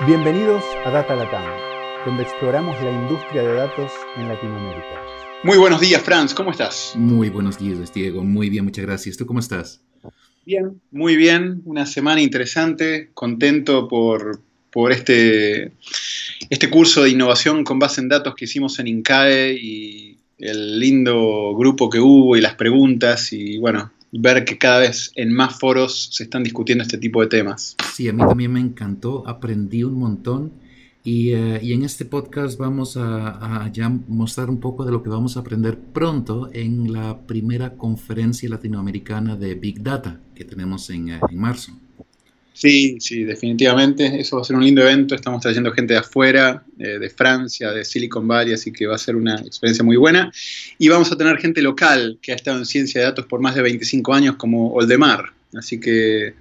Bienvenidos a Data Latam, donde exploramos la industria de datos en Latinoamérica. Muy buenos días, Franz, ¿cómo estás? Muy buenos días, Diego. Muy bien, muchas gracias. ¿Tú cómo estás? Bien, muy bien. Una semana interesante. Contento por, por este, este curso de innovación con base en datos que hicimos en INCAE y el lindo grupo que hubo y las preguntas y bueno, ver que cada vez en más foros se están discutiendo este tipo de temas. Sí, a mí también me encantó, aprendí un montón y, eh, y en este podcast vamos a, ya mostrar un poco de lo que vamos a aprender pronto en la primera conferencia latinoamericana de Big Data que tenemos en, eh, en marzo. Sí, sí, definitivamente. Eso va a ser un lindo evento. Estamos trayendo gente de afuera, eh, de Francia, de Silicon Valley, así que va a ser una experiencia muy buena. Y vamos a tener gente local que ha estado en ciencia de datos por más de 25 años, como Oldemar. Así que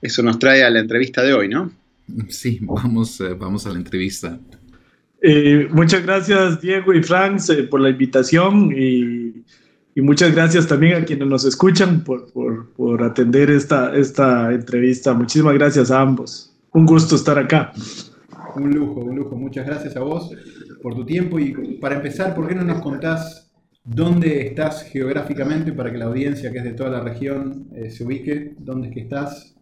eso nos trae a la entrevista de hoy, ¿no? Sí, vamos, eh, vamos a la entrevista. Eh, muchas gracias, Diego y Franz, eh, por la invitación y y muchas gracias también a quienes nos escuchan por, por, por, atender esta, esta entrevista. Muchísimas gracias a ambos. Un gusto estar acá. Un lujo, un lujo. Muchas gracias a vos por tu tiempo. Y para empezar, ¿por qué no nos contás dónde estás geográficamente para que la audiencia que es de toda la región eh, se ubique? ¿Dónde es que estás?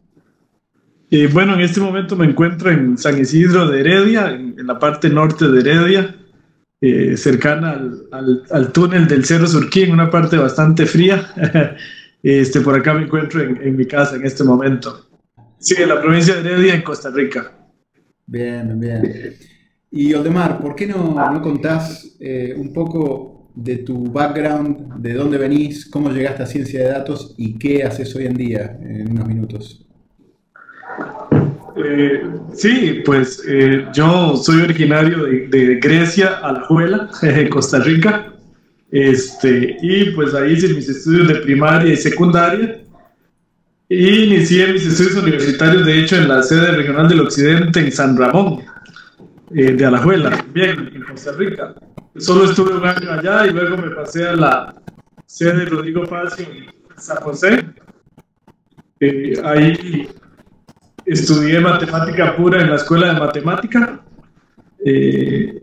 Eh, bueno, en este momento me encuentro en San Isidro de Heredia, en, en la parte norte de Heredia. Eh, cercana al, al, túnel del Cerro Surquí, en una parte bastante fría. este, por acá me encuentro en, en, mi casa en este momento. Sí, en la provincia de Heredia, en Costa Rica. Bien, bien. Y Oldemar, ¿por qué no, no contás eh, un poco de tu background, de dónde venís, cómo llegaste a ciencia de datos y qué haces hoy en día en unos minutos? Eh, sí, pues eh, yo soy originario de, Grecia, Alajuela, Costa Rica. Este, y pues ahí hice mis estudios de primaria y secundaria. Y inicié mis estudios universitarios, de hecho, en la sede regional del Occidente, en San Ramón, eh, de Alajuela, bien, en Costa Rica. Solo estuve un año allá y luego me pasé a la sede de Rodrigo Facio en San José. Ahí estudié matemática pura en la escuela de matemática eh,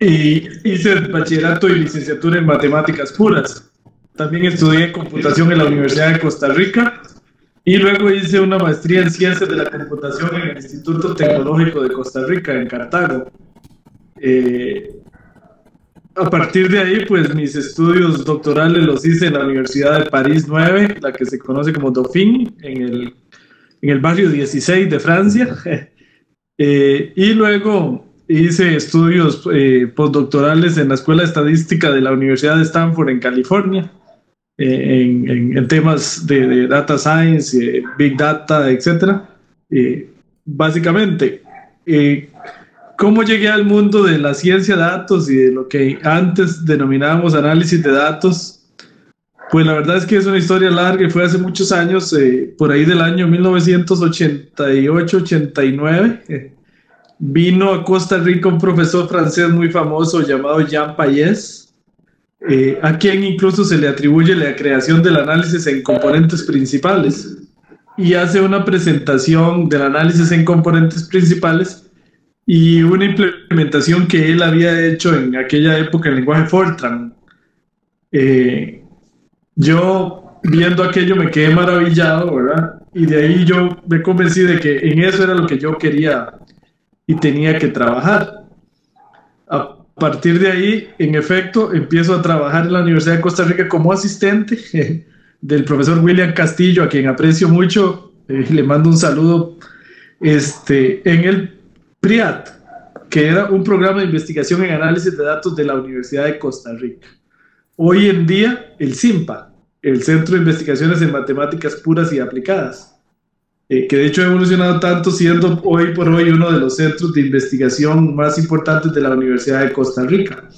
y hice bachillerato y licenciatura en matemáticas puras. También estudié computación en la Universidad de Costa Rica y luego hice una maestría en ciencias de la computación en el Instituto Tecnológico de Costa Rica, en Cartago. Eh, a partir de ahí, pues mis estudios doctorales los hice en la Universidad de París 9, la que se conoce como Dauphine, en el en el barrio 16 de Francia. Eh, y luego hice estudios eh, postdoctorales en la Escuela de Estadística de la Universidad de Stanford en California, eh, en, en, en, temas de, de Data Science, eh, Big Data, etc. básicamente, ¿cómo llegué al mundo de la ciencia de datos y de lo que antes denominábamos análisis de datos? Pues la verdad es que es una historia larga y fue hace muchos años, eh, por ahí del año 1988-89. Eh, vino a Costa Rica un profesor francés muy famoso llamado Jean Payés, eh, a quien incluso se le atribuye la creación del análisis en componentes principales. Y hace una presentación del análisis en componentes principales y una implementación que él había hecho en aquella época en lenguaje Fortran. Eh, yo viendo aquello me quedé maravillado, ¿verdad? Y de ahí yo me convencí de que en eso era lo que yo quería y tenía que trabajar. A partir de ahí, en efecto, empiezo a trabajar en la Universidad de Costa Rica como asistente del profesor William Castillo, a quien aprecio mucho, eh, le mando un saludo, este, en el PRIAT, que era un programa de investigación en análisis de datos de la Universidad de Costa Rica. Hoy en día, el CIMPA, el Centro de Investigaciones en Matemáticas Puras y Aplicadas, eh, que de hecho ha evolucionado tanto siendo hoy por hoy uno de los centros de investigación más importantes de la Universidad de Costa Rica.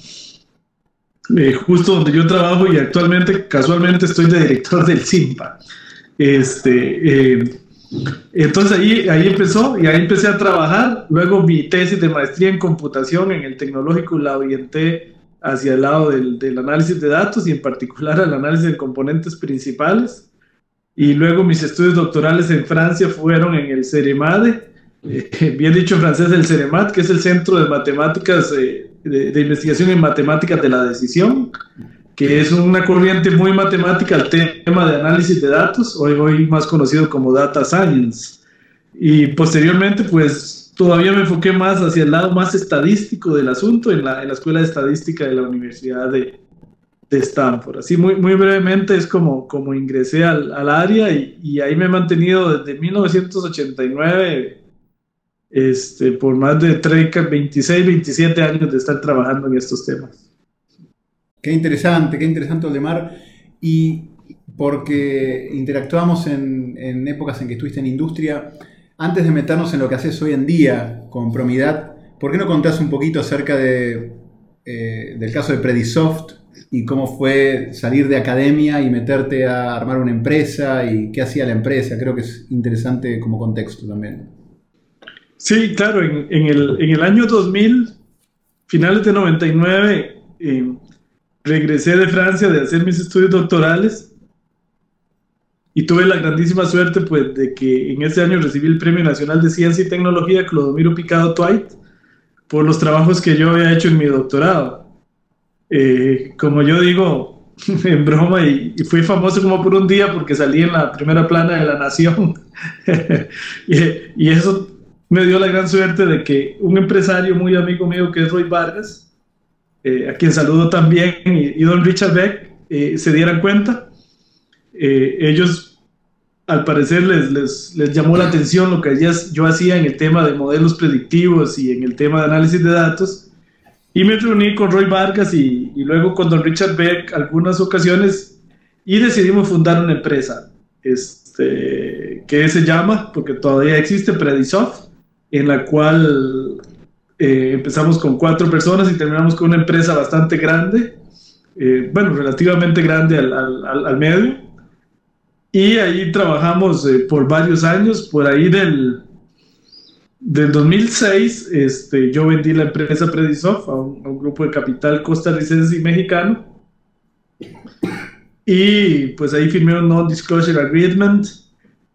Eh, justo donde yo trabajo y actualmente, casualmente, estoy de director del CIMPA. Este, eh, entonces ahí, ahí empezó y ahí empecé a trabajar. Luego mi tesis de maestría en computación en el tecnológico la orienté hacia el lado del, análisis de datos y en particular al análisis de componentes principales. Y luego mis estudios doctorales en Francia fueron en el CEREMADE, eh, bien dicho francés, el CEREMAT, que es el Centro de Matemáticas, eh, de, Investigación en Matemáticas de la Decisión, que es una corriente muy matemática al tema de análisis de datos, hoy más conocido como Data Science. Y posteriormente, pues todavía me enfoqué más hacia el lado más estadístico del asunto en la, en la Escuela de Estadística de la Universidad de, de Stanford. Así muy, muy brevemente es como, como ingresé al, al área y, y, ahí me he mantenido desde 1989 este, por más de 30, 26, 27 años de estar trabajando en estos temas. Qué interesante, qué interesante, Oldemar. Y porque interactuamos en, en épocas en que estuviste en industria, antes de meternos en lo que haces hoy en día con Promidad, ¿por qué no contás un poquito acerca de, eh, del caso de Predisoft y cómo fue salir de academia y meterte a armar una empresa y qué hacía la empresa? Creo que es interesante como contexto también. Sí, claro, en, en, el, en el, año 2000, finales de 99, eh, regresé de Francia de hacer mis estudios doctorales y tuve la grandísima suerte pues de que en ese año recibí el Premio Nacional de Ciencia y Tecnología Clodomiro Picado Twite por los trabajos que yo había hecho en mi doctorado. Eh, como yo digo en broma, y, y, fui famoso como por un día porque salí en la primera plana de La Nación. y, y, eso me dio la gran suerte de que un empresario muy amigo mío que es Roy Vargas, eh, a quien saludo también, y, y don Richard Beck, eh, se dieran cuenta eh, ellos al parecer les, les, les, llamó la atención lo que yo hacía en el tema de modelos predictivos y en el tema de análisis de datos. Y me reuní con Roy Vargas y, y luego con don Richard Beck algunas ocasiones y decidimos fundar una empresa este, que se llama, porque todavía existe, Predisoft, en la cual eh, empezamos con cuatro personas y terminamos con una empresa bastante grande, eh, bueno, relativamente grande al, al, al medio y ahí trabajamos eh, por varios años, por ahí del, del 2006, este, yo vendí la empresa Predisoft a a un grupo de capital costarricense y mexicano. Y pues ahí firmé un Non-Disclosure Agreement.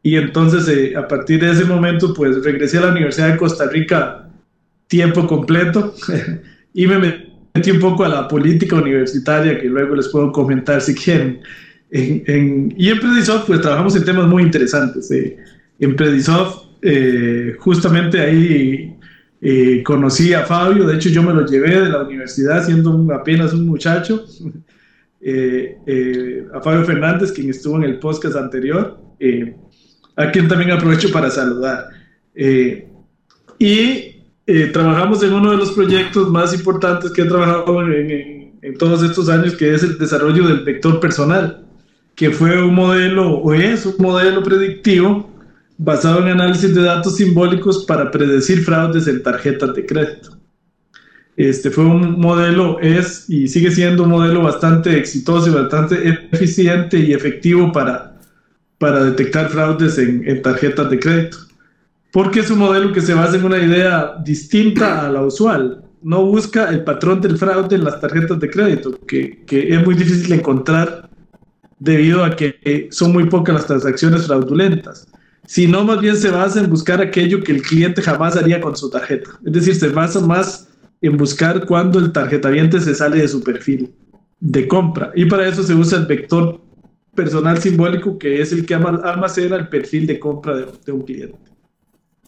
Y entonces eh, a partir de ese momento pues regresé a la Universidad de Costa Rica tiempo completo y me metí un poco a la política universitaria que luego les puedo comentar si quieren. En, en, y en Predisoft pues trabajamos en temas muy interesantes. Eh. En Predisoft eh, justamente ahí eh, conocí a Fabio, de hecho yo me lo llevé de la universidad siendo apenas un muchacho, a Fabio Fernández, quien estuvo en el podcast anterior, a quien también aprovecho para saludar. y trabajamos en uno de los proyectos más importantes que he trabajado en, en todos estos años, que es el desarrollo del vector personal que fue un modelo, o es un modelo predictivo basado en análisis de datos simbólicos para predecir fraudes en tarjetas de crédito. Este fue un modelo, es y sigue siendo un modelo bastante exitoso y bastante eficiente y efectivo para, para detectar fraudes en, tarjetas de crédito. Porque es un modelo que se basa en una idea distinta a la usual. No busca el patrón del fraude en las tarjetas de crédito, que, que es muy difícil encontrar debido a que eh, son muy pocas las transacciones fraudulentas, sino más bien se basa en buscar aquello que el cliente jamás haría con su tarjeta. Es decir, se basa más en buscar cuando el tarjetaviente se sale de su perfil de compra. Y para eso se usa el vector personal simbólico, que es el que almacena el perfil de compra de, de un cliente.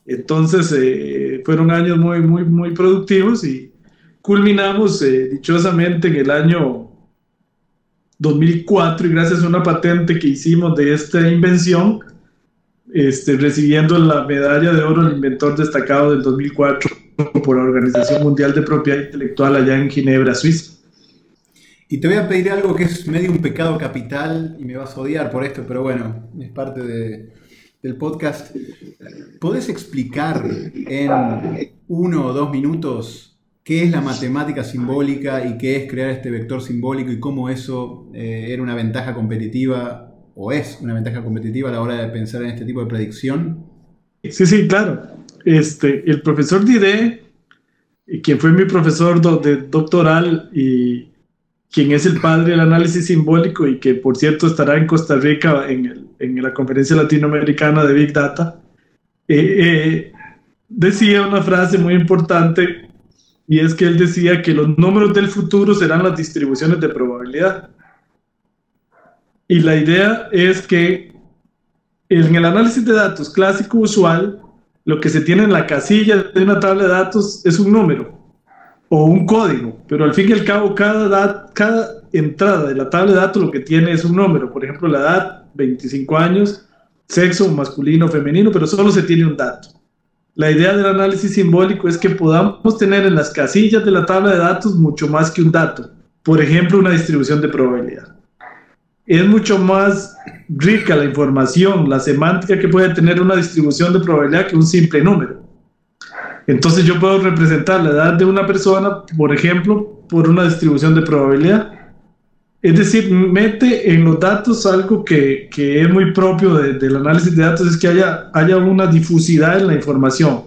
Entonces, eh, fueron años muy, muy, muy productivos y culminamos eh, dichosamente en el año 2004 y gracias a una patente que hicimos de esta invención, este, recibiendo la medalla de oro al inventor destacado del 2004 por la Organización Mundial de Propiedad Intelectual allá en Ginebra, Suiza. Y te voy a pedir algo que es medio un pecado capital y me vas a odiar por esto, pero bueno, es parte de, del podcast. ¿Podés explicar en uno o dos minutos qué es la matemática simbólica y qué es crear este vector simbólico y cómo eso eh, era una ventaja competitiva o es una ventaja competitiva a la hora de pensar en este tipo de predicción? Sí, sí, claro. Este, el profesor Dide, quien fue mi profesor de doctoral y quien es el padre del análisis simbólico y que por cierto estará en Costa Rica en, el, en la conferencia latinoamericana de Big Data, eh, eh, decía una frase muy importante y es que él decía que los números del futuro serán las distribuciones de probabilidad. Y la idea es que en el análisis de datos clásico usual, lo que se tiene en la casilla de una tabla de datos es un número o un código, pero al fin y al cabo cada, cada entrada de la tabla de datos lo que tiene es un número. Por ejemplo, la edad, 25 años, sexo masculino femenino, pero solo se tiene un dato. La idea del análisis simbólico es que podamos tener en las casillas de la tabla de datos mucho más que un dato. Por ejemplo, una distribución de probabilidad. Es mucho más rica la información, la semántica que puede tener una distribución de probabilidad que un simple número. Entonces yo puedo representar la edad de una persona, por ejemplo, por una distribución de probabilidad. Es decir, mete en los datos algo que, que es muy propio del análisis de datos, es que haya, haya una difusidad en la información.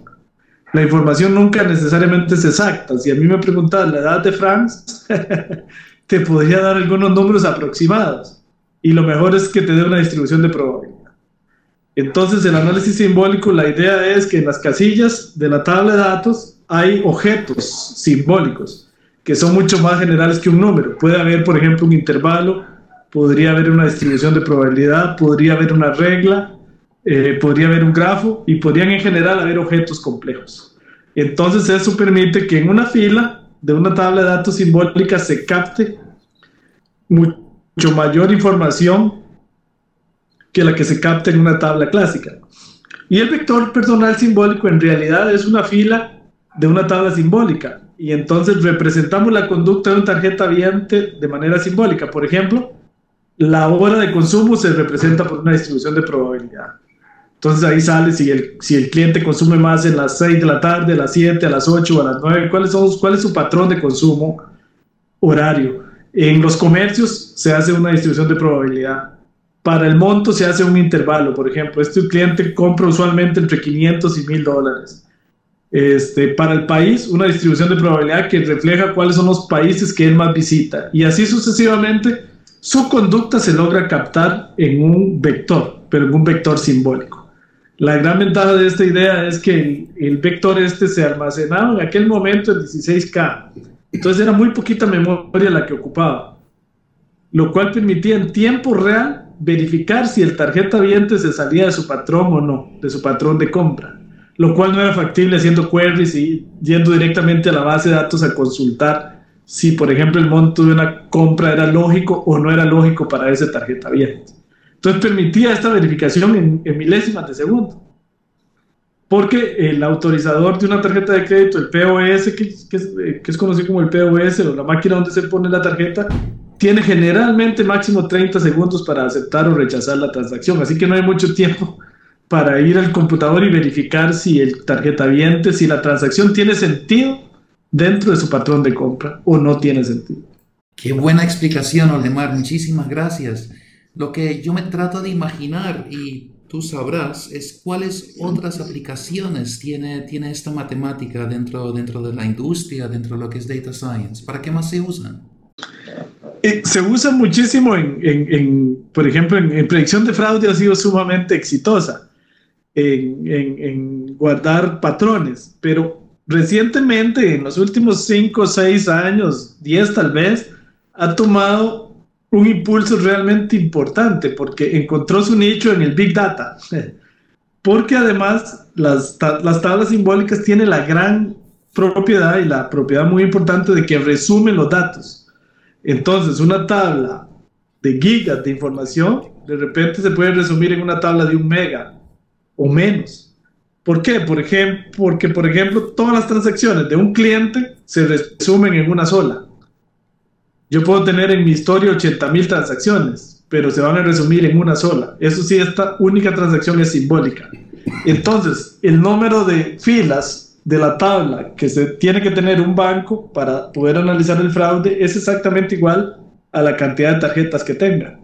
La información nunca necesariamente es exacta. Si a mí me preguntas la edad de Franz, te podría dar algunos números aproximados. Y lo mejor es que te dé una distribución de probabilidad. Entonces, el análisis simbólico, la idea es que en las casillas de la tabla de datos hay objetos simbólicos que son mucho más generales que un número. Puede haber, por ejemplo, un intervalo, podría haber una distribución de probabilidad, podría haber una regla, eh, podría haber un grafo y podrían en general haber objetos complejos. Entonces eso permite que en una fila de una tabla de datos simbólica se capte mucho mayor información que la que se capta en una tabla clásica. Y el vector personal simbólico en realidad es una fila de una tabla simbólica y entonces representamos la conducta de una tarjeta viente de manera simbólica. Por ejemplo, la hora de consumo se representa por una distribución de probabilidad. Entonces ahí sale si el, si el cliente consume más en las 6 de la tarde, a las 7, a las 8 o a las 9, ¿cuál es, cuál es su patrón de consumo horario. En los comercios se hace una distribución de probabilidad. Para el monto se hace un intervalo. Por ejemplo, este cliente compra usualmente entre 500 y 1000 dólares este, para el país una distribución de probabilidad que refleja cuáles son los países que él más visita. Y así sucesivamente, su conducta se logra captar en un vector, pero en un vector simbólico. La gran ventaja de esta idea es que el, vector este se almacenaba en aquel momento en 16K. Entonces era muy poquita memoria la que ocupaba, lo cual permitía en tiempo real verificar si el tarjeta viente se salía de su patrón o no, de su patrón de compra lo cual no era factible haciendo queries y yendo directamente a la base de datos a consultar si, por ejemplo, el monto de una compra era lógico o no era lógico para esa tarjeta abierta. Entonces permitía esta verificación en, milésimas de segundo. Porque el autorizador de una tarjeta de crédito, el POS, que, eh, que es conocido como el POS, o la máquina donde se pone la tarjeta, tiene generalmente máximo 30 segundos para aceptar o rechazar la transacción. Así que no hay mucho tiempo para ir al computador y verificar si el tarjeta viente, si la transacción tiene sentido dentro de su patrón de compra o no tiene sentido. Qué buena explicación, Oldemar. Muchísimas gracias. Lo que yo me trato de imaginar y tú sabrás es cuáles otras aplicaciones tiene, tiene esta matemática dentro, dentro de la industria, dentro de lo que es data science. ¿Para qué más se usan? Eh, se usa muchísimo en, en, por ejemplo, en, predicción de fraude ha sido sumamente exitosa en, guardar patrones, pero recientemente, en los últimos 5, 6 años, 10 tal vez, ha tomado un impulso realmente importante porque encontró su nicho en el Big Data. Porque además las, las tablas simbólicas tienen la gran propiedad y la propiedad muy importante de que resumen los datos. Entonces, una tabla de gigas de información de repente se puede resumir en una tabla de un mega o menos. ¿Por qué? Por ejemplo, porque, por ejemplo, todas las transacciones de un cliente se resumen en una sola. Yo puedo tener en mi historia 80 mil transacciones, pero se van a resumir en una sola. Eso sí, esta única transacción es simbólica. Entonces, el número de filas de la tabla que se tiene que tener un banco para poder analizar el fraude es exactamente igual a la cantidad de tarjetas que tenga.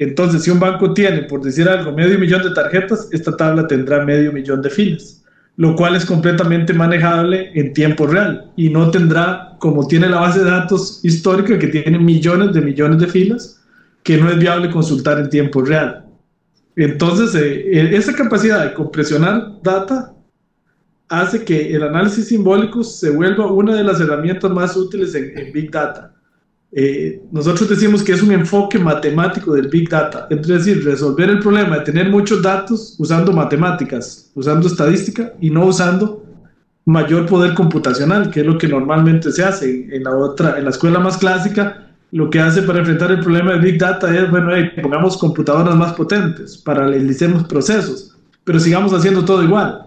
Entonces, si un banco tiene, por decir algo, medio millón de tarjetas, esta tabla tendrá medio millón de filas, lo cual es completamente manejable en tiempo real y no tendrá, como tiene la base de datos histórica, que tiene millones de millones de filas, que no es viable consultar en tiempo real. Entonces, eh, eh, esa capacidad de compresionar data hace que el análisis simbólico se vuelva una de las herramientas más útiles en, Big Data. Eh, nosotros decimos que es un enfoque matemático del Big Data, es decir, resolver el problema de tener muchos datos usando matemáticas, usando estadística y no usando mayor poder computacional, que es lo que normalmente se hace en la otra, en la escuela más clásica. Lo que hace para enfrentar el problema de Big Data es, bueno, pongamos computadoras más potentes, paralicemos procesos, pero sigamos haciendo todo igual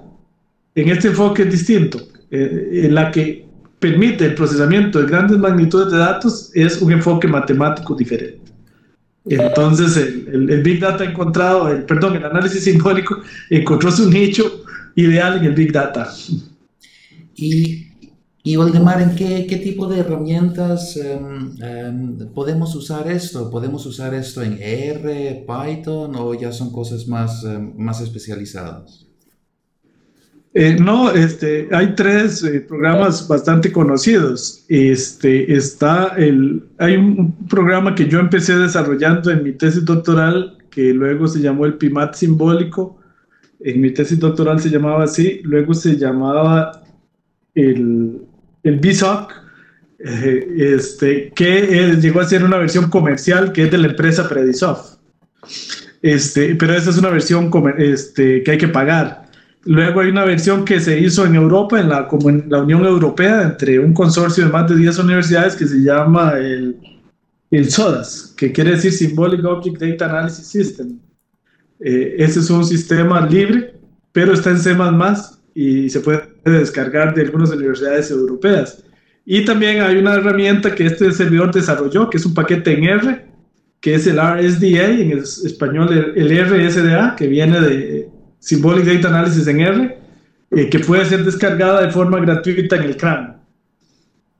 en este enfoque distinto, eh, en la que permite el procesamiento de grandes magnitudes de datos, es un enfoque matemático diferente. Entonces, el, Big Data ha encontrado, el, perdón, el análisis simbólico encontró su nicho ideal en el Big Data. Y, y Waldemar, ¿en qué, qué, tipo de herramientas em, em, podemos usar esto? ¿Podemos usar esto en R, Python o ya son cosas más, em, más especializadas? Eh, no, este, hay tres eh, programas bastante conocidos. Este, está el, hay un, programa que yo empecé desarrollando en mi tesis doctoral, que luego se llamó el PIMAT simbólico. En mi tesis doctoral se llamaba así, luego se llamaba el, el BSOC, eh, este, que llegó a ser una versión comercial que es de la empresa Predisoft. Este, pero esa es una versión este, que hay que pagar. Luego hay una versión que se hizo en Europa, en la, como en la Unión Europea, entre un consorcio de más de 10 universidades que se llama el, el SODAS, que quiere decir Symbolic Object Data Analysis System. Eh, ese es un sistema libre, pero está en C++ y se puede descargar de algunas universidades europeas. Y también hay una herramienta que este servidor desarrolló, que es un paquete en R, que es el RSDA, en español el RSDA, que viene de Symbolic Data Analysis en R, eh, que puede ser descargada de forma gratuita en el CRAN.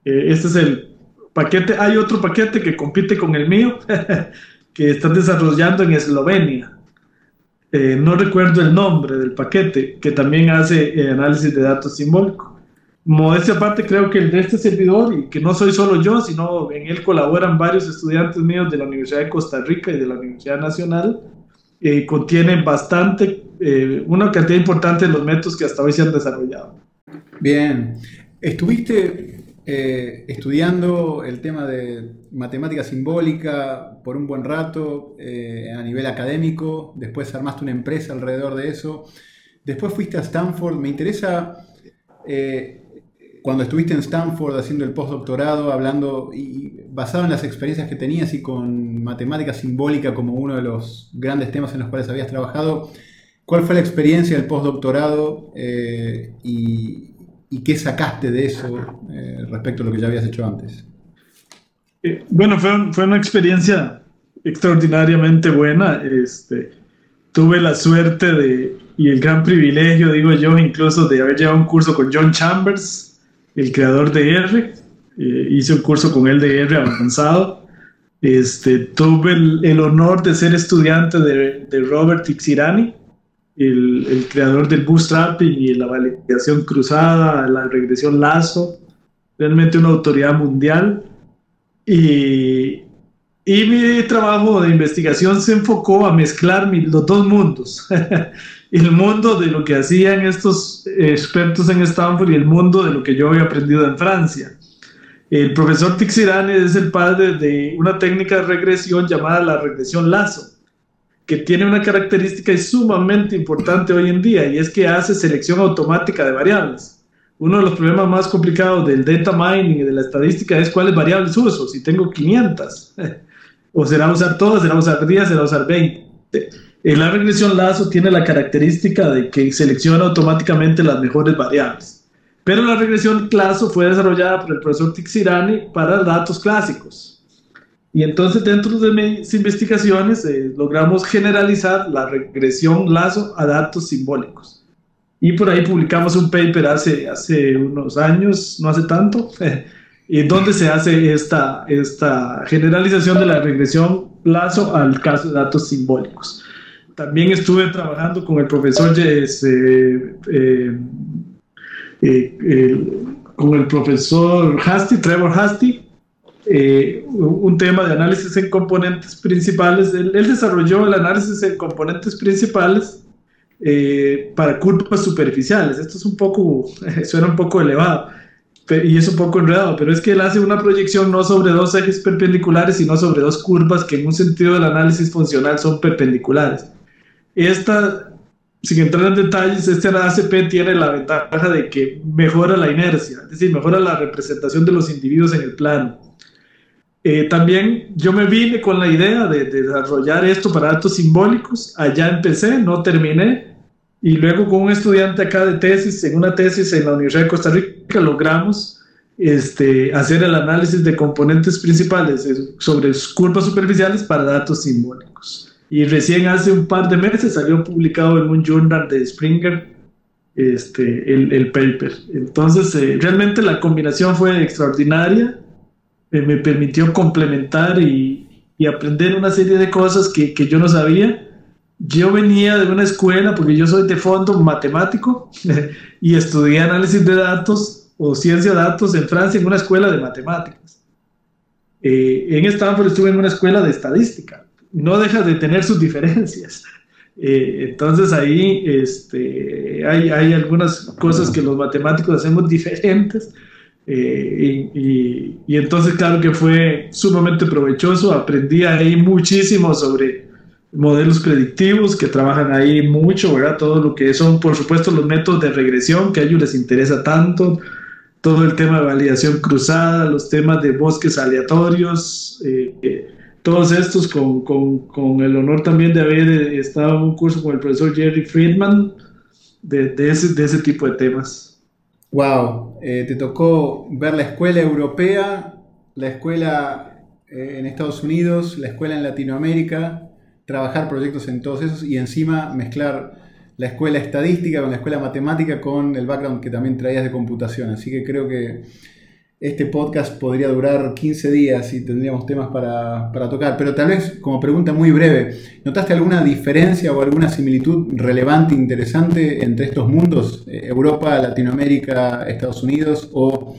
Eh, este es el paquete. Hay otro paquete que compite con el mío, que están desarrollando en Eslovenia. Eh, no recuerdo el nombre del paquete, que también hace análisis de datos simbólicos. Modestia aparte, creo que el de este servidor, y que no soy solo yo, sino en él colaboran varios estudiantes míos de la Universidad de Costa Rica y de la Universidad Nacional, eh, contiene bastante, eh, una cantidad importante de los métodos que hasta hoy se han desarrollado. Bien, estuviste eh, estudiando el tema de matemática simbólica por un buen rato a nivel académico, después armaste una empresa alrededor de eso, después fuiste a Stanford, me interesa cuando estuviste en Stanford haciendo el postdoctorado, hablando y basado en las experiencias que tenías y con matemática simbólica como uno de los grandes temas en los cuales habías trabajado, ¿cuál fue la experiencia del postdoctorado eh, y, qué sacaste de eso eh, respecto a lo que ya habías hecho antes? Eh, bueno, fue, fue, una experiencia extraordinariamente buena. Este, tuve la suerte de, y el gran privilegio, digo yo, incluso de haber llevado un curso con John Chambers, el creador de R. Eh, hice un curso con él de R avanzado. Este, tuve el, honor de ser estudiante de, de Robert Tixirani, el, el, creador del bootstrapping y la validación cruzada, la regresión lazo, realmente una autoridad mundial. Y, y mi trabajo de investigación se enfocó a mezclar los dos mundos. el mundo de lo que hacían estos expertos en Stanford y el mundo de lo que yo había aprendido en Francia. El profesor Tixirani es el padre de una técnica de regresión llamada la regresión lazo, que tiene una característica sumamente importante hoy en día y es que hace selección automática de variables. Uno de los problemas más complicados del data mining y de la estadística es cuáles variables uso. Si tengo 500, o será usar todas, será usar 10, será usar 20 la regresión lazo tiene la característica de que selecciona automáticamente las mejores variables. Pero la regresión lazo fue desarrollada por el profesor Tixirani para datos clásicos. Y entonces dentro de mis investigaciones eh, logramos generalizar la regresión lazo a datos simbólicos. Y por ahí publicamos un paper hace, hace unos años, no hace tanto, y donde se hace esta, esta generalización de la regresión lazo al caso de datos simbólicos. También estuve trabajando con el profesor eh, eh, eh, con el profesor Hasty, Trevor Hasty, un tema de análisis en componentes principales. Él, desarrolló el análisis en componentes principales eh, para curvas superficiales. Esto es un poco, suena un poco elevado y es un poco enredado, pero es que él hace una proyección no sobre dos ejes perpendiculares, sino sobre dos curvas que en un sentido del análisis funcional son perpendiculares. Esta, sin entrar en detalles, este ACP tiene la ventaja de que mejora la inercia, es decir, mejora la representación de los individuos en el plano. Eh, también yo me vine con la idea de, de desarrollar esto para datos simbólicos, allá empecé, no terminé, y luego con un estudiante acá de tesis, en una tesis en la Universidad de Costa Rica, logramos este, hacer el análisis de componentes principales sobre curvas superficiales para datos simbólicos. Y recién hace un par de meses salió publicado en un journal de Springer este, el, el paper. Entonces, eh, realmente la combinación fue extraordinaria. Eh, me permitió complementar y, y, aprender una serie de cosas que, que yo no sabía yo venía de una escuela, porque yo soy de fondo matemático, y estudié análisis de datos o ciencia de datos en Francia en una escuela de matemáticas. Eh, en Stanford estuve en una escuela de estadística. No deja de tener sus diferencias. Eh, entonces ahí este, hay, hay, algunas cosas que los matemáticos hacemos diferentes. Eh, y, y, entonces claro que fue sumamente provechoso. Aprendí ahí muchísimo sobre modelos predictivos que trabajan ahí mucho, ¿verdad? Todo lo que son, por supuesto, los métodos de regresión que a ellos les interesa tanto, todo el tema de validación cruzada, los temas de bosques aleatorios, eh, eh, todos estos con, con, con, el honor también de haber estado en un curso con el profesor Jerry Friedman de, de, ese, de ese tipo de temas. Wow, te tocó ver la escuela europea, la escuela en Estados Unidos, la escuela en Latinoamérica, trabajar proyectos en todos esos y encima mezclar la escuela estadística con la escuela matemática con el background que también traías de computación. Así que creo que este podcast podría durar 15 días y tendríamos temas para, tocar. Pero tal vez, como pregunta muy breve, ¿notaste alguna diferencia o alguna similitud relevante, interesante entre estos mundos? Eh, Europa, Latinoamérica, Estados Unidos o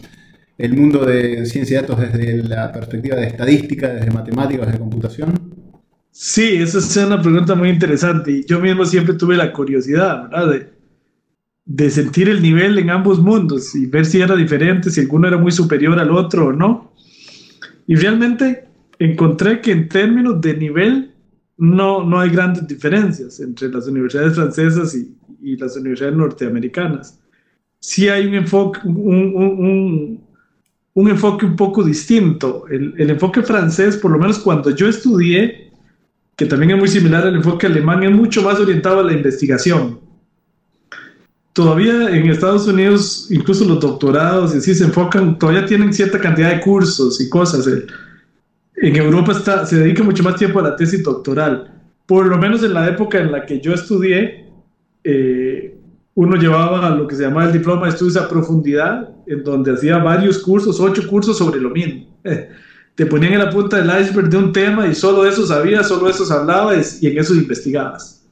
el mundo de ciencia de datos desde la perspectiva de estadística, desde matemáticas, desde computación? Sí, esa es una pregunta muy interesante. Y yo mismo siempre tuve la curiosidad, ¿verdad? De, sentir el nivel en ambos mundos y ver si era diferente, si alguno era muy superior al otro o no. Y realmente encontré que en términos de nivel no, no hay grandes diferencias entre las universidades francesas y, y las universidades norteamericanas. Sí hay un enfoque, un, un, un, enfoque un poco distinto. El, el enfoque francés, por lo menos cuando yo estudié, que también es muy similar al enfoque alemán, es mucho más orientado a la investigación. Todavía en Estados Unidos, incluso los doctorados y se enfocan, todavía tienen cierta cantidad de cursos y cosas. En Europa está, se dedica mucho más tiempo a la tesis doctoral. Por lo menos en la época en la que yo estudié, eh, uno llevaba lo que se llamaba el diploma de estudios a profundidad, en donde hacía varios cursos, ocho cursos sobre lo mismo. te ponían en la punta del iceberg de un tema y solo eso sabías, solo eso hablabas y en eso investigabas.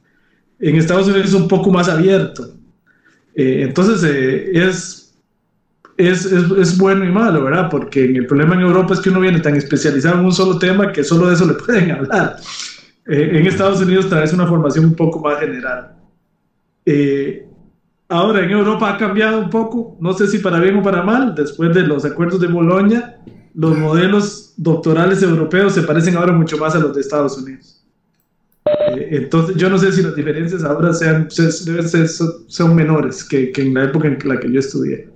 En Estados Unidos es un poco más abierto. Eh, entonces eh, es, es, es, bueno y malo, ¿verdad? Porque el problema en Europa es que uno viene tan especializado en un solo tema que solo de eso le pueden hablar. Eh, en Estados Unidos traes una formación un poco más general. ahora en Europa ha cambiado un poco, no sé si para bien o para mal, después de los acuerdos de Bolonia los modelos doctorales europeos se parecen ahora mucho más a los de Estados Unidos. Eh, entonces, yo no sé si las diferencias ahora sean, son menores que, que, en la época en la que yo estudié.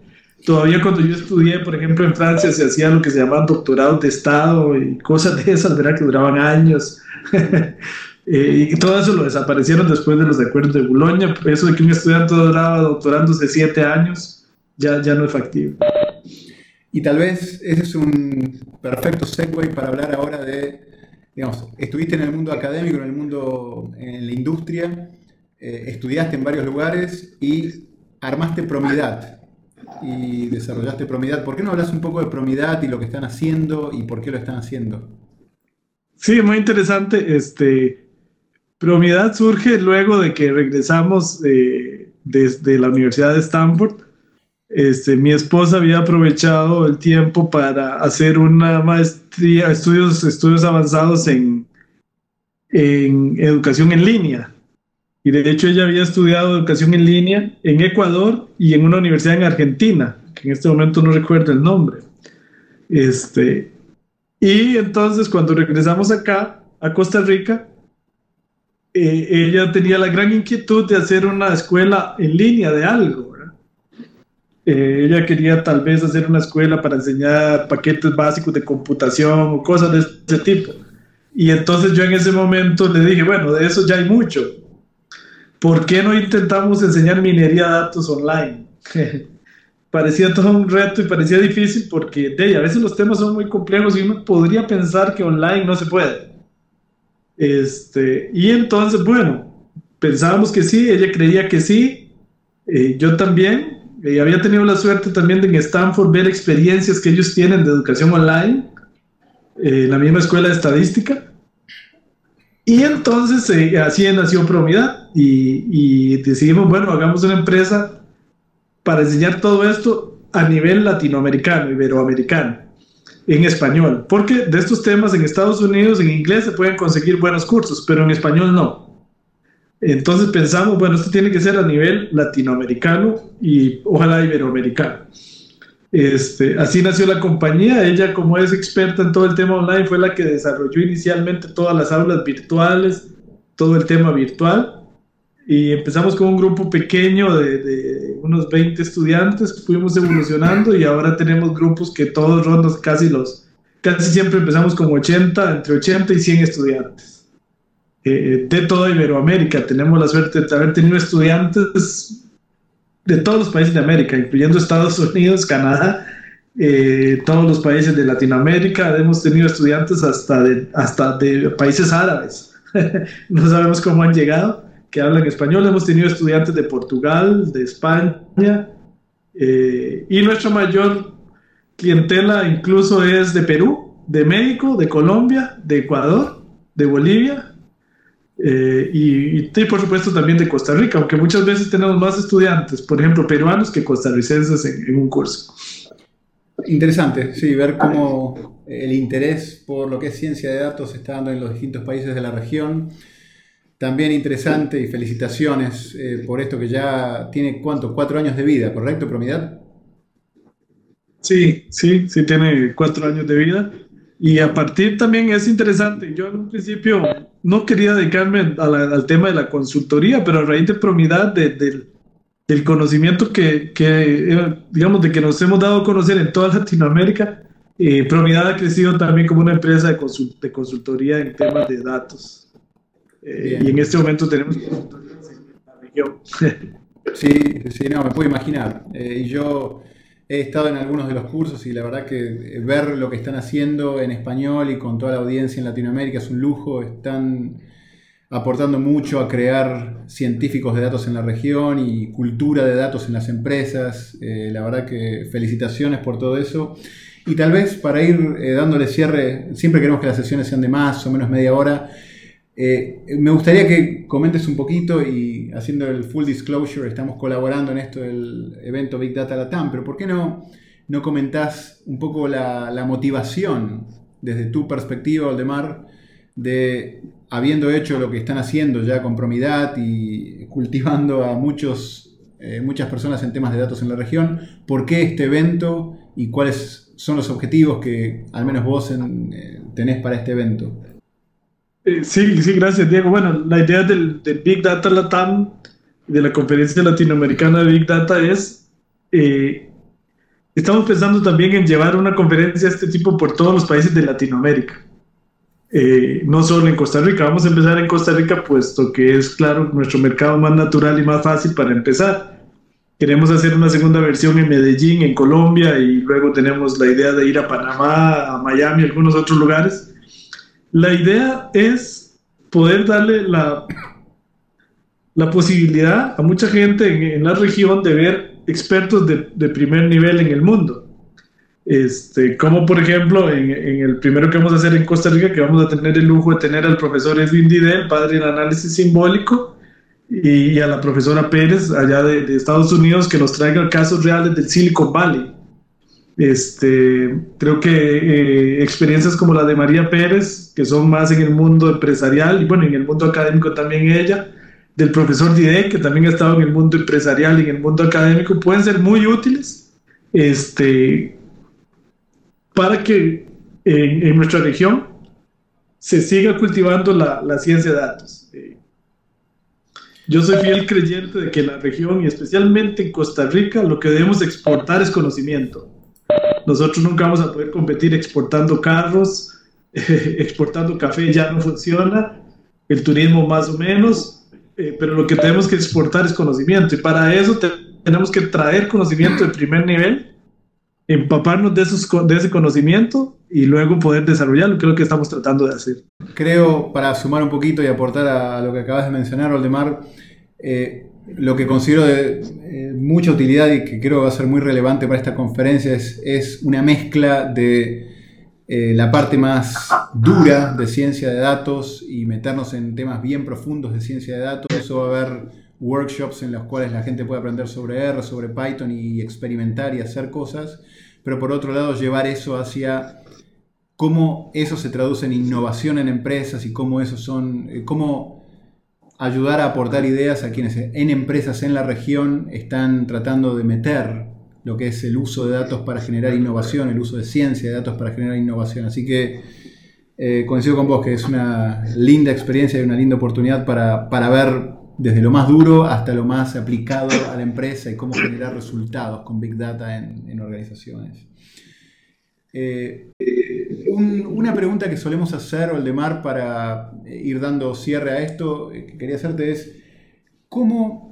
Todavía cuando yo estudié, por ejemplo, en Francia se hacía lo que se llamaban doctorados de Estado y cosas de esas, ¿verdad? Que duraban años. Eh, y todo eso lo desaparecieron después de los acuerdos de Boulogne. Eso de que un estudiante duraba doctorándose siete años, ya, ya no es factible. Y tal vez ese es un perfecto segue para hablar ahora de, digamos, estuviste en el mundo académico, en el mundo, en la industria, eh, estudiaste en varios lugares y armaste Promidad y desarrollaste Promidad. ¿Por qué no hablas un poco de Promidad y lo que están haciendo y por qué lo están haciendo? Sí, muy interesante. Este, Promidad surge luego de que regresamos eh, desde la Universidad de Stanford este, mi esposa había aprovechado el tiempo para hacer una maestría, estudios, estudios avanzados en, en educación en línea. Y de hecho ella había estudiado educación en línea en Ecuador y en una universidad en Argentina, que en este momento no recuerdo el nombre. Este, y entonces cuando regresamos acá, a Costa Rica, eh, ella tenía la gran inquietud de hacer una escuela en línea de algo. Eh, ella quería tal vez hacer una escuela para enseñar paquetes básicos de computación o cosas de ese tipo. Y entonces yo en ese momento le dije, bueno, de eso ya hay mucho. ¿Por qué no intentamos enseñar minería de datos online? parecía todo un reto y parecía difícil porque de a veces los temas son muy complejos y uno podría pensar que online no se puede. Este, y entonces, bueno, pensábamos que sí, ella creía que sí, eh, yo también, y había tenido la suerte también de en Stanford ver experiencias que ellos tienen de educación online, eh, la misma escuela de estadística. Y entonces eh, así nació Promidad y, y decidimos, bueno, hagamos una empresa para enseñar todo esto a nivel latinoamericano, iberoamericano, en español. Porque de estos temas en Estados Unidos, en inglés, se pueden conseguir buenos cursos, pero en español no. Entonces pensamos, bueno, esto tiene que ser a nivel latinoamericano y ojalá iberoamericano. Este, así nació la compañía. Ella, como es experta en todo el tema online, fue la que desarrolló inicialmente todas las aulas virtuales, todo el tema virtual y empezamos con un grupo pequeño de, unos 20 estudiantes, fuimos evolucionando y ahora tenemos grupos que todos rondan casi los, casi siempre empezamos con 80, entre 80 y 100 estudiantes. Eh, de toda Iberoamérica, tenemos la suerte de haber tenido estudiantes de todos los países de América, incluyendo Estados Unidos, Canadá, eh, todos los países de Latinoamérica, hemos tenido estudiantes hasta de, países árabes, no sabemos cómo han llegado que hablan español. Hemos tenido estudiantes de Portugal, de España, eh, y nuestra mayor clientela incluso es de Perú, de México, de Colombia, de Ecuador, de Bolivia, eh, y, por supuesto también de Costa Rica, aunque muchas veces tenemos más estudiantes, por ejemplo, peruanos que costarricenses en, en un curso. Interesante, sí, ver cómo el interés por lo que es ciencia de datos se está dando en los distintos países de la región. También interesante y felicitaciones eh, por esto que ya tiene, ¿cuánto? Cuatro años de vida, ¿correcto, Promidad? Sí, sí, sí tiene cuatro años de vida. Y a partir también es interesante, yo en un principio no quería dedicarme al tema de la consultoría, pero a raíz de Promidad, del conocimiento que, que, digamos, de que nos hemos dado a conocer en toda Latinoamérica, eh, Promidad ha crecido también como una empresa de, de consultoría en temas de datos. Eh, y en este momento tenemos la región. sí, sí, no, me puedo imaginar. Eh, y yo he estado en algunos de los cursos y la verdad que ver lo que están haciendo en español y con toda la audiencia en Latinoamérica es un lujo. Están aportando mucho a crear científicos de datos en la región y cultura de datos en las empresas. Eh, la verdad que felicitaciones por todo eso. Y tal vez para ir dándole cierre, siempre queremos que las sesiones sean de más o menos media hora. Eh, me gustaría que comentes un poquito y haciendo el full disclosure, estamos colaborando en esto del evento Big Data Latam, pero ¿por qué no, no comentás un poco la, motivación desde tu perspectiva, Aldemar, de habiendo hecho lo que están haciendo ya con Promidad y cultivando a muchos, eh, muchas personas en temas de datos en la región, ¿por qué este evento y cuáles son los objetivos que al menos vos eh, tenés para este evento? Eh, sí, sí, gracias, Diego. Bueno, la idea del, Big Data Latam, de la conferencia latinoamericana de Big Data es, eh, estamos pensando también en llevar una conferencia de este tipo por todos los países de Latinoamérica. Eh, no solo en Costa Rica, vamos a empezar en Costa Rica, puesto que es, claro, nuestro mercado más natural y más fácil para empezar. Queremos hacer una segunda versión en Medellín, en Colombia, y luego tenemos la idea de ir a Panamá, a Miami, a algunos otros lugares la idea es poder darle la, la posibilidad a mucha gente en, la región de ver expertos de, primer nivel en el mundo. Este, como por ejemplo en, el primero que vamos a hacer en Costa Rica, que vamos a tener el lujo de tener al profesor Edwin Didel, padre del análisis simbólico, y, a la profesora Pérez, allá de, de, Estados Unidos, que nos traiga casos reales del Silicon Valley. Este, creo que eh, experiencias como la de María Pérez, que son más en el mundo empresarial y bueno, en el mundo académico también ella, del profesor Dide, que también ha estado en el mundo empresarial y en el mundo académico, pueden ser muy útiles este, para que en, nuestra región se siga cultivando la, la ciencia de datos. Yo soy fiel creyente de que en la región y especialmente en Costa Rica lo que debemos exportar es conocimiento. Nosotros nunca vamos a poder competir exportando carros, exportando café ya no funciona, el turismo más o menos, eh, pero lo que tenemos que exportar es conocimiento y para eso tenemos que traer conocimiento de primer nivel, empaparnos de, esos, de ese conocimiento y luego poder desarrollarlo, que es lo que estamos tratando de hacer. Creo, para sumar un poquito y aportar a lo que acabas de mencionar, Oldemar, eh, lo que considero de eh, mucha utilidad y que creo va a ser muy relevante para esta conferencia es, una mezcla de eh, la parte más dura de ciencia de datos y meternos en temas bien profundos de ciencia de datos. Eso va a haber workshops en los cuales la gente puede aprender sobre R, sobre Python y experimentar y hacer cosas, pero por otro lado llevar eso hacia cómo eso se traduce en innovación en empresas y cómo eso son, eh, cómo ayudar a aportar ideas a quienes en empresas en la región están tratando de meter lo que es el uso de datos para generar innovación, el uso de ciencia de datos para generar innovación. Así que eh, coincido con vos que es una linda experiencia y una linda oportunidad para, ver desde lo más duro hasta lo más aplicado a la empresa y cómo generar resultados con Big Data en organizaciones. Eh, una pregunta que solemos hacer, Oldemar, para ir dando cierre a esto, eh, que quería hacerte es, ¿cómo,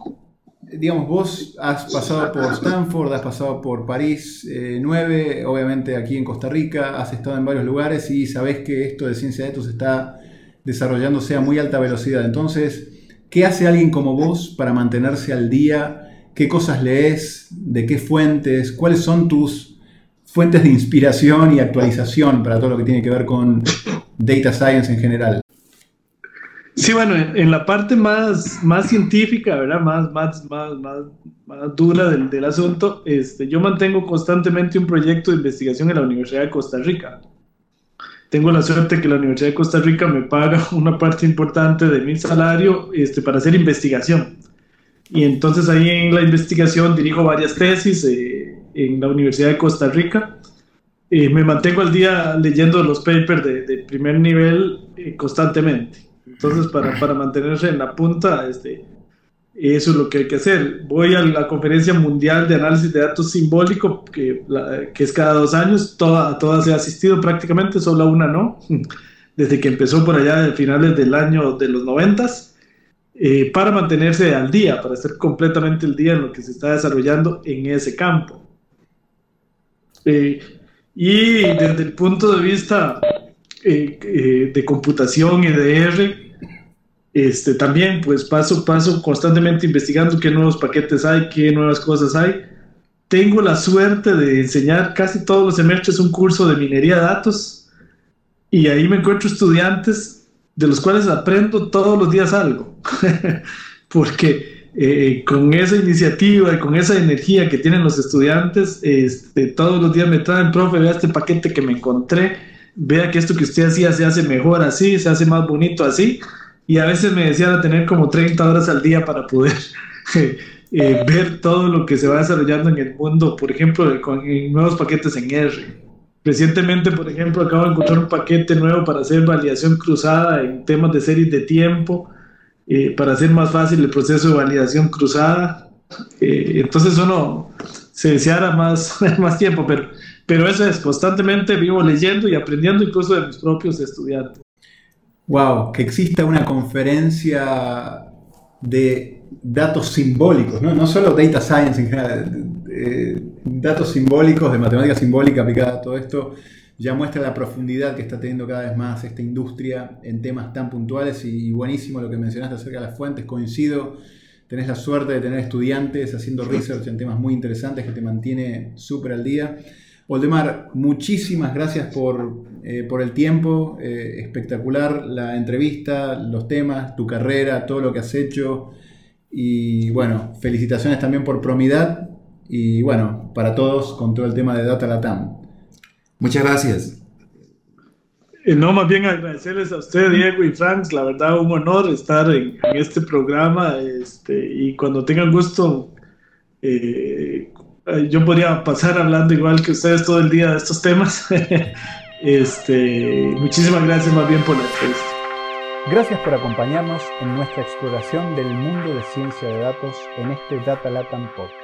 digamos, vos has pasado por Stanford, has pasado por París 9, eh, obviamente aquí en Costa Rica, has estado en varios lugares y sabés que esto de ciencia de datos está desarrollándose a muy alta velocidad. Entonces, ¿qué hace alguien como vos para mantenerse al día? ¿Qué cosas lees? ¿De qué fuentes? ¿Cuáles son tus fuentes de inspiración y actualización para todo lo que tiene que ver con data science en general. Sí, bueno, en, la parte más, más científica, ¿verdad? Más, más, más, más, dura del, del, asunto, este, yo mantengo constantemente un proyecto de investigación en la Universidad de Costa Rica. Tengo la suerte que la Universidad de Costa Rica me paga una parte importante de mi salario este, para hacer investigación. Y entonces ahí en la investigación dirijo varias tesis. Eh, en la Universidad de Costa Rica. y me mantengo al día leyendo los papers de, primer nivel eh, constantemente. Entonces, para, para, mantenerse en la punta, este, eso es lo que hay que hacer. Voy a la Conferencia Mundial de Análisis de Datos Simbólico, que, que es cada dos años. Toda, todas he asistido prácticamente, solo una no, desde que empezó por allá de finales del año de los noventas. Eh, para mantenerse al día, para estar completamente al día en lo que se está desarrollando en ese campo. Eh, y desde el punto de vista eh, eh, de computación y de R, este, también pues paso, paso constantemente investigando qué nuevos paquetes hay, qué nuevas cosas hay. Tengo la suerte de enseñar casi todos los semestres un curso de minería de datos y ahí me encuentro estudiantes de los cuales aprendo todos los días algo. Porque eh, con esa iniciativa y con esa energía que tienen los estudiantes, este, todos los días me traen, profe, vea este paquete que me encontré, vea que esto que usted hacía se hace mejor así, se hace más bonito así, y a veces me decían a tener como 30 horas al día para poder eh, eh, ver todo lo que se va desarrollando en el mundo, por ejemplo, con nuevos paquetes en R. Recientemente, por ejemplo, acabo de encontrar un paquete nuevo para hacer validación cruzada en temas de series de tiempo para hacer más fácil el proceso de validación cruzada. Eh, entonces uno se deseara más, más tiempo, pero, pero eso es, constantemente vivo leyendo y aprendiendo incluso de mis propios estudiantes. Wow, que exista una conferencia de datos simbólicos, no, no solo data science en general, datos simbólicos, de matemática simbólica aplicada a todo esto, ya muestra la profundidad que está teniendo cada vez más esta industria en temas tan puntuales y, buenísimo lo que mencionaste acerca de las fuentes, coincido, tenés la suerte de tener estudiantes haciendo research en temas muy interesantes que te mantiene súper al día. Oldemar, muchísimas gracias por, eh, el tiempo, eh, espectacular la entrevista, los temas, tu carrera, todo lo que has hecho y bueno, felicitaciones también por Promidad y bueno, para todos con todo el tema de Data Latam. Muchas gracias. Eh, no, más bien agradecerles a usted, Diego y Franks. La verdad, un honor estar en, este programa. Este, y cuando tengan gusto, eh, yo podría pasar hablando igual que ustedes todo el día de estos temas. este, muchísimas gracias más bien por la entrevista. Gracias por acompañarnos en nuestra exploración del mundo de ciencia de datos en este Data Latam Podcast.